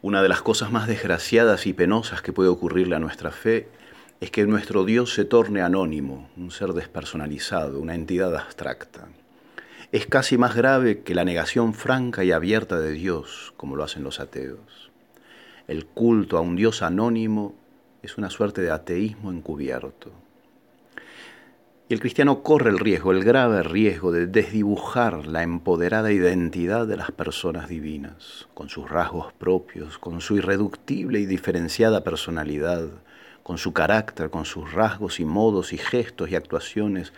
Una de las cosas más desgraciadas y penosas que puede ocurrirle a nuestra fe es que nuestro Dios se torne anónimo, un ser despersonalizado, una entidad abstracta. Es casi más grave que la negación franca y abierta de Dios, como lo hacen los ateos. El culto a un Dios anónimo es una suerte de ateísmo encubierto. Y el cristiano corre el riesgo, el grave riesgo de desdibujar la empoderada identidad de las personas divinas, con sus rasgos propios, con su irreductible y diferenciada personalidad, con su carácter, con sus rasgos y modos y gestos y actuaciones,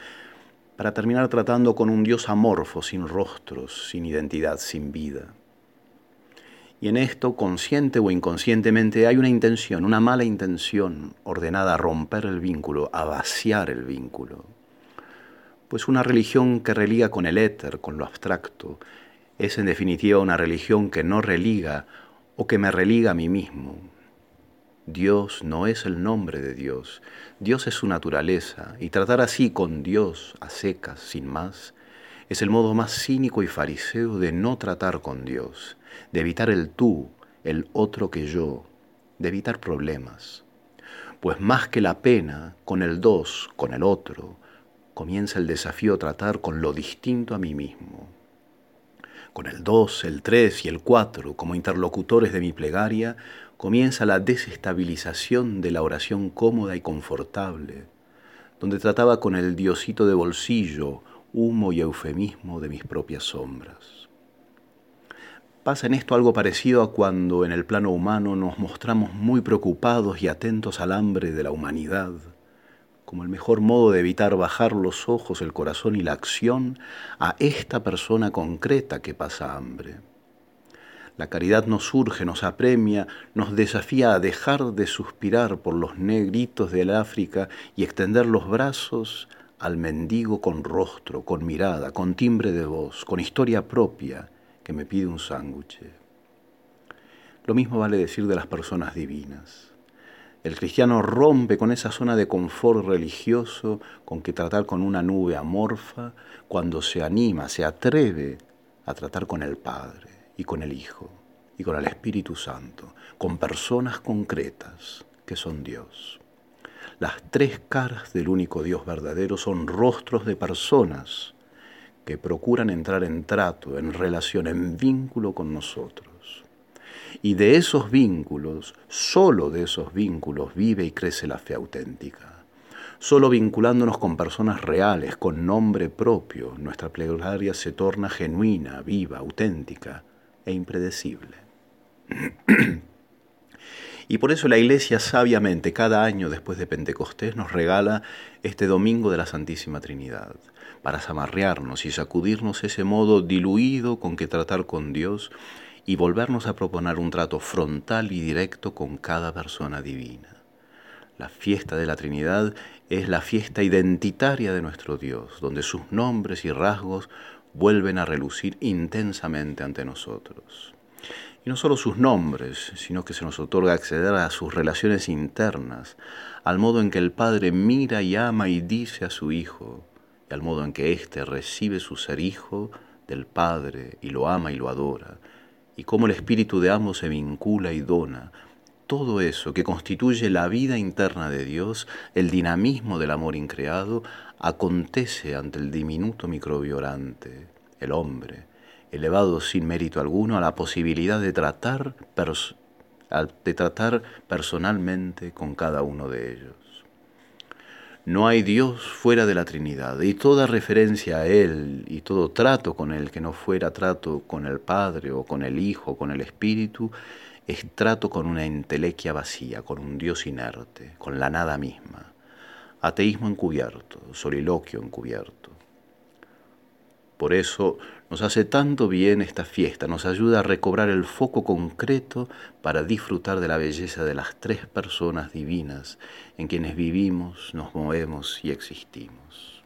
para terminar tratando con un Dios amorfo, sin rostros, sin identidad, sin vida. Y en esto, consciente o inconscientemente, hay una intención, una mala intención ordenada a romper el vínculo, a vaciar el vínculo pues una religión que religa con el éter, con lo abstracto, es en definitiva una religión que no religa o que me religa a mí mismo. Dios no es el nombre de Dios, Dios es su naturaleza, y tratar así con Dios a secas, sin más, es el modo más cínico y fariseo de no tratar con Dios, de evitar el tú, el otro que yo, de evitar problemas. Pues más que la pena, con el dos, con el otro, comienza el desafío a tratar con lo distinto a mí mismo. Con el 2, el 3 y el 4 como interlocutores de mi plegaria, comienza la desestabilización de la oración cómoda y confortable, donde trataba con el diosito de bolsillo, humo y eufemismo de mis propias sombras. Pasa en esto algo parecido a cuando en el plano humano nos mostramos muy preocupados y atentos al hambre de la humanidad, como el mejor modo de evitar bajar los ojos, el corazón y la acción a esta persona concreta que pasa hambre. La caridad nos surge, nos apremia, nos desafía a dejar de suspirar por los negritos del África y extender los brazos al mendigo con rostro, con mirada, con timbre de voz, con historia propia, que me pide un sándwich. Lo mismo vale decir de las personas divinas. El cristiano rompe con esa zona de confort religioso con que tratar con una nube amorfa cuando se anima, se atreve a tratar con el Padre y con el Hijo y con el Espíritu Santo, con personas concretas que son Dios. Las tres caras del único Dios verdadero son rostros de personas que procuran entrar en trato, en relación, en vínculo con nosotros. Y de esos vínculos, solo de esos vínculos vive y crece la fe auténtica. Solo vinculándonos con personas reales, con nombre propio, nuestra plegaria se torna genuina, viva, auténtica e impredecible. Y por eso la Iglesia sabiamente cada año después de Pentecostés nos regala este Domingo de la Santísima Trinidad, para zamarrearnos y sacudirnos ese modo diluido con que tratar con Dios y volvernos a proponer un trato frontal y directo con cada persona divina. La fiesta de la Trinidad es la fiesta identitaria de nuestro Dios, donde sus nombres y rasgos vuelven a relucir intensamente ante nosotros. Y no solo sus nombres, sino que se nos otorga acceder a sus relaciones internas, al modo en que el Padre mira y ama y dice a su Hijo, y al modo en que éste recibe su ser Hijo del Padre y lo ama y lo adora, y cómo el espíritu de ambos se vincula y dona. Todo eso que constituye la vida interna de Dios, el dinamismo del amor increado, acontece ante el diminuto microbio orante, el hombre, elevado sin mérito alguno a la posibilidad de tratar, de tratar personalmente con cada uno de ellos. No hay Dios fuera de la Trinidad, y toda referencia a Él y todo trato con Él que no fuera trato con el Padre o con el Hijo o con el Espíritu, es trato con una entelequia vacía, con un Dios inerte, con la nada misma. Ateísmo encubierto, soliloquio encubierto. Por eso nos hace tanto bien esta fiesta, nos ayuda a recobrar el foco concreto para disfrutar de la belleza de las tres personas divinas en quienes vivimos, nos movemos y existimos.